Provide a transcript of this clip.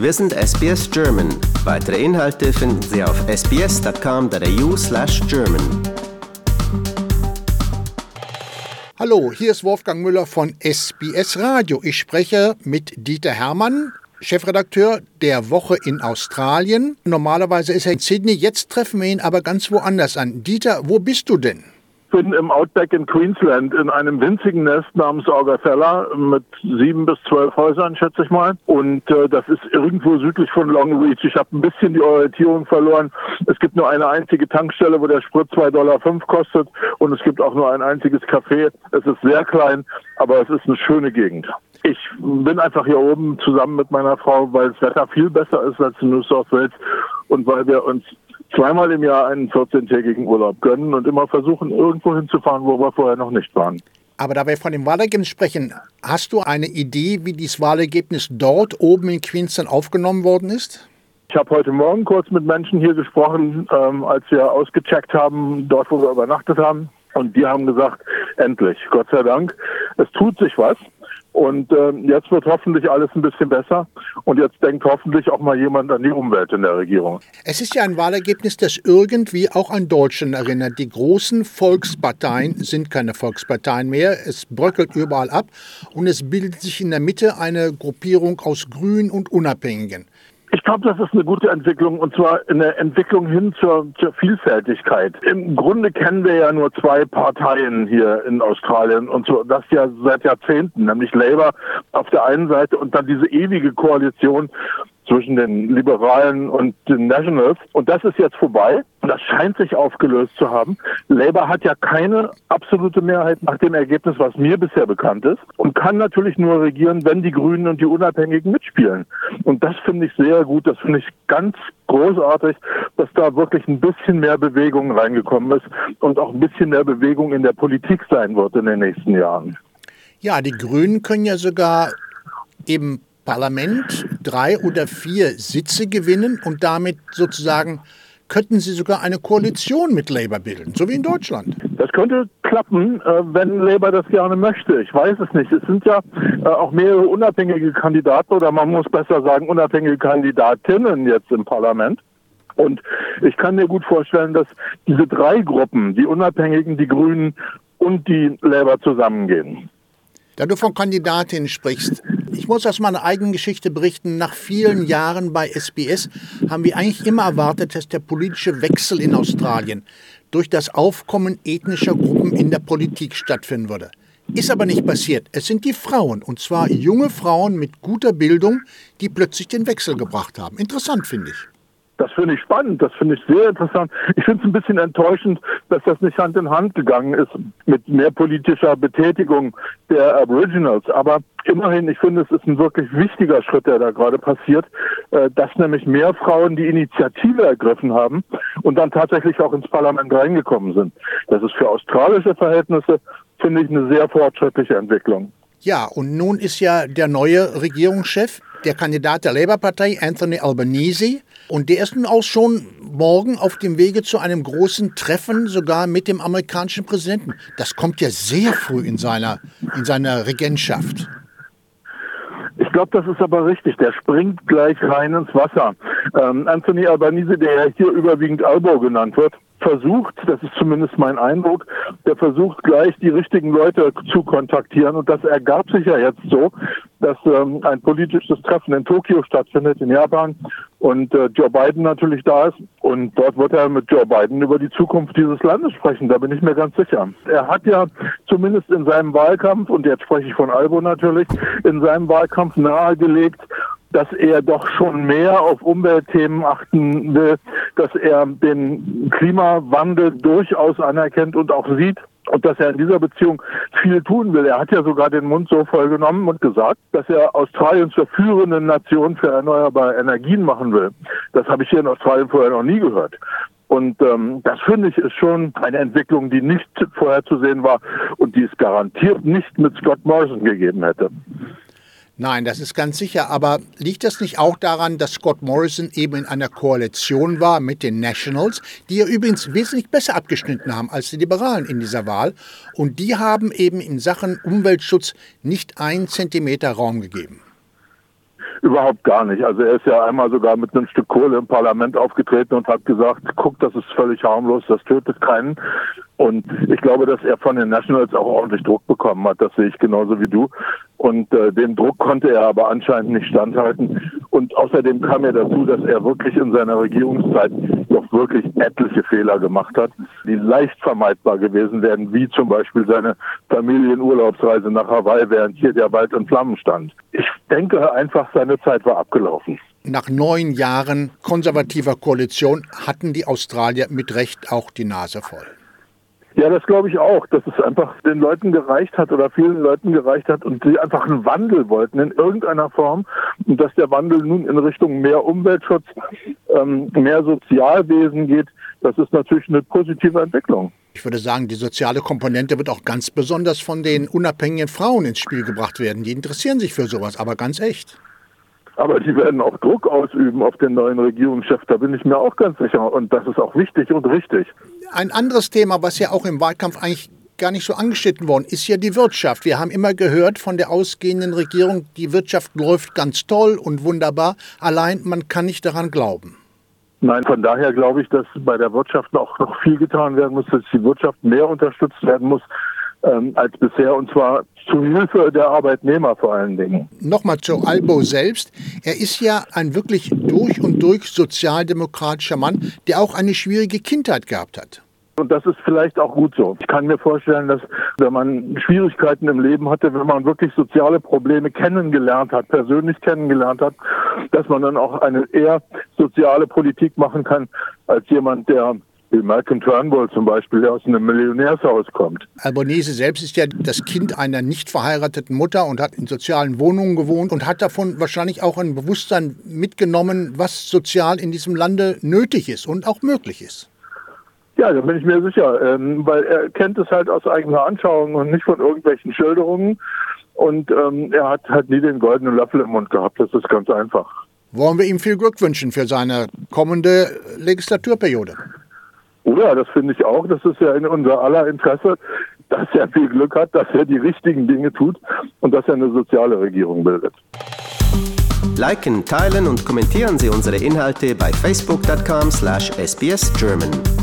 Wir sind SBS German. Weitere Inhalte finden Sie auf sbs.com.au slash German. Hallo, hier ist Wolfgang Müller von SBS Radio. Ich spreche mit Dieter Hermann, Chefredakteur der Woche in Australien. Normalerweise ist er in Sydney, jetzt treffen wir ihn aber ganz woanders an. Dieter, wo bist du denn? Bin im Outback in Queensland in einem winzigen Nest namens Augafella mit sieben bis zwölf Häusern, schätze ich mal. Und äh, das ist irgendwo südlich von Longreach. Ich habe ein bisschen die Orientierung verloren. Es gibt nur eine einzige Tankstelle, wo der Sprit 2,05 Dollar kostet. Und es gibt auch nur ein einziges Café. Es ist sehr klein, aber es ist eine schöne Gegend. Ich bin einfach hier oben zusammen mit meiner Frau, weil das Wetter viel besser ist als in New South Wales und weil wir uns zweimal im Jahr einen 14-tägigen Urlaub gönnen und immer versuchen, irgendwo hinzufahren, wo wir vorher noch nicht waren. Aber da wir von dem Wahlergebnis sprechen, hast du eine Idee, wie dieses Wahlergebnis dort oben in Queensland aufgenommen worden ist? Ich habe heute Morgen kurz mit Menschen hier gesprochen, ähm, als wir ausgecheckt haben, dort wo wir übernachtet haben. Und die haben gesagt, endlich, Gott sei Dank, es tut sich was. Und äh, jetzt wird hoffentlich alles ein bisschen besser. Und jetzt denkt hoffentlich auch mal jemand an die Umwelt in der Regierung. Es ist ja ein Wahlergebnis, das irgendwie auch an Deutschland erinnert. Die großen Volksparteien sind keine Volksparteien mehr. Es bröckelt überall ab. Und es bildet sich in der Mitte eine Gruppierung aus Grünen und Unabhängigen. Ich glaube, das ist eine gute Entwicklung und zwar eine Entwicklung hin zur, zur, Vielfältigkeit. Im Grunde kennen wir ja nur zwei Parteien hier in Australien und so das ja seit Jahrzehnten, nämlich Labour auf der einen Seite und dann diese ewige Koalition zwischen den Liberalen und den Nationals. Und das ist jetzt vorbei. Das scheint sich aufgelöst zu haben. Labour hat ja keine absolute Mehrheit nach dem Ergebnis, was mir bisher bekannt ist, und kann natürlich nur regieren, wenn die Grünen und die Unabhängigen mitspielen. Und das finde ich sehr gut. Das finde ich ganz großartig, dass da wirklich ein bisschen mehr Bewegung reingekommen ist und auch ein bisschen mehr Bewegung in der Politik sein wird in den nächsten Jahren. Ja, die Grünen können ja sogar eben Parlament drei oder vier Sitze gewinnen und damit sozusagen könnten sie sogar eine Koalition mit Labour bilden, so wie in Deutschland. Das könnte klappen, äh, wenn Labour das gerne möchte. Ich weiß es nicht. Es sind ja äh, auch mehrere unabhängige Kandidaten oder man muss besser sagen unabhängige Kandidatinnen jetzt im Parlament. Und ich kann mir gut vorstellen, dass diese drei Gruppen, die Unabhängigen, die Grünen und die Labour zusammengehen. Da du von Kandidatinnen sprichst, ich muss aus meiner eigenen Geschichte berichten. Nach vielen Jahren bei SBS haben wir eigentlich immer erwartet, dass der politische Wechsel in Australien durch das Aufkommen ethnischer Gruppen in der Politik stattfinden würde. Ist aber nicht passiert. Es sind die Frauen, und zwar junge Frauen mit guter Bildung, die plötzlich den Wechsel gebracht haben. Interessant finde ich. Das finde ich spannend, das finde ich sehr interessant. Ich finde es ein bisschen enttäuschend, dass das nicht Hand in Hand gegangen ist mit mehr politischer Betätigung der Aboriginals. Aber immerhin, ich finde, es ist ein wirklich wichtiger Schritt, der da gerade passiert, äh, dass nämlich mehr Frauen die Initiative ergriffen haben und dann tatsächlich auch ins Parlament reingekommen sind. Das ist für australische Verhältnisse, finde ich, eine sehr fortschrittliche Entwicklung. Ja, und nun ist ja der neue Regierungschef der Kandidat der Labour-Partei, Anthony Albanese. Und der ist nun auch schon morgen auf dem Wege zu einem großen Treffen, sogar mit dem amerikanischen Präsidenten. Das kommt ja sehr früh in seiner, in seiner Regentschaft. Ich glaube, das ist aber richtig. Der springt gleich rein ins Wasser. Ähm, Anthony Albanese, der ja hier überwiegend Albo genannt wird, versucht, das ist zumindest mein Eindruck, der versucht gleich die richtigen Leute zu kontaktieren. Und das ergab sich ja jetzt so, dass ähm, ein politisches Treffen in Tokio stattfindet, in Japan, und äh, Joe Biden natürlich da ist. Und dort wird er mit Joe Biden über die Zukunft dieses Landes sprechen, da bin ich mir ganz sicher. Er hat ja zumindest in seinem Wahlkampf, und jetzt spreche ich von Albo natürlich, in seinem Wahlkampf nahegelegt, dass er doch schon mehr auf Umweltthemen achten will, dass er den Klimawandel durchaus anerkennt und auch sieht und dass er in dieser Beziehung viel tun will. Er hat ja sogar den Mund so voll genommen und gesagt, dass er Australien zur führenden Nation für erneuerbare Energien machen will. Das habe ich hier in Australien vorher noch nie gehört. Und ähm, das finde ich ist schon eine Entwicklung, die nicht vorherzusehen war und die es garantiert nicht mit Scott Morrison gegeben hätte. Nein, das ist ganz sicher. Aber liegt das nicht auch daran, dass Scott Morrison eben in einer Koalition war mit den Nationals, die ja übrigens wesentlich besser abgeschnitten haben als die Liberalen in dieser Wahl? Und die haben eben in Sachen Umweltschutz nicht einen Zentimeter Raum gegeben. Überhaupt gar nicht. Also er ist ja einmal sogar mit einem Stück Kohle im Parlament aufgetreten und hat gesagt, guck, das ist völlig harmlos, das tötet keinen. Und ich glaube, dass er von den Nationals auch ordentlich Druck bekommen hat. Das sehe ich genauso wie du. Und äh, dem Druck konnte er aber anscheinend nicht standhalten. Und außerdem kam er dazu, dass er wirklich in seiner Regierungszeit doch wirklich etliche Fehler gemacht hat, die leicht vermeidbar gewesen wären, wie zum Beispiel seine Familienurlaubsreise nach Hawaii, während hier der Wald in Flammen stand. Ich denke einfach, seine Zeit war abgelaufen. Nach neun Jahren konservativer Koalition hatten die Australier mit Recht auch die Nase voll. Ja, das glaube ich auch, dass es einfach den Leuten gereicht hat oder vielen Leuten gereicht hat und sie einfach einen Wandel wollten in irgendeiner Form und dass der Wandel nun in Richtung mehr Umweltschutz, ähm, mehr Sozialwesen geht, das ist natürlich eine positive Entwicklung. Ich würde sagen, die soziale Komponente wird auch ganz besonders von den unabhängigen Frauen ins Spiel gebracht werden. Die interessieren sich für sowas, aber ganz echt. Aber die werden auch Druck ausüben auf den neuen Regierungschef, da bin ich mir auch ganz sicher. Und das ist auch wichtig und richtig. Ein anderes Thema, was ja auch im Wahlkampf eigentlich gar nicht so angeschnitten worden, ist ja die Wirtschaft. Wir haben immer gehört von der ausgehenden Regierung, die Wirtschaft läuft ganz toll und wunderbar. Allein man kann nicht daran glauben. Nein, von daher glaube ich, dass bei der Wirtschaft auch noch viel getan werden muss, dass die Wirtschaft mehr unterstützt werden muss ähm, als bisher und zwar zu Hilfe der Arbeitnehmer vor allen Dingen. Nochmal zu Albo selbst. Er ist ja ein wirklich durch und durch sozialdemokratischer Mann, der auch eine schwierige Kindheit gehabt hat. Und das ist vielleicht auch gut so. Ich kann mir vorstellen, dass wenn man Schwierigkeiten im Leben hatte, wenn man wirklich soziale Probleme kennengelernt hat, persönlich kennengelernt hat, dass man dann auch eine eher soziale Politik machen kann als jemand, der wie Malcolm Turnbull zum Beispiel, der aus einem Millionärshaus kommt. Albanese selbst ist ja das Kind einer nicht verheirateten Mutter und hat in sozialen Wohnungen gewohnt und hat davon wahrscheinlich auch ein Bewusstsein mitgenommen, was sozial in diesem Lande nötig ist und auch möglich ist. Ja, da bin ich mir sicher, ähm, weil er kennt es halt aus eigener Anschauung und nicht von irgendwelchen Schilderungen. Und ähm, er hat halt nie den goldenen Löffel im Mund gehabt. Das ist ganz einfach. Wollen wir ihm viel Glück wünschen für seine kommende Legislaturperiode? Oder, das finde ich auch, das ist ja in unser aller Interesse, dass er viel Glück hat, dass er die richtigen Dinge tut und dass er eine soziale Regierung bildet. Liken, teilen und kommentieren Sie unsere Inhalte bei facebook.com/sbsgerman.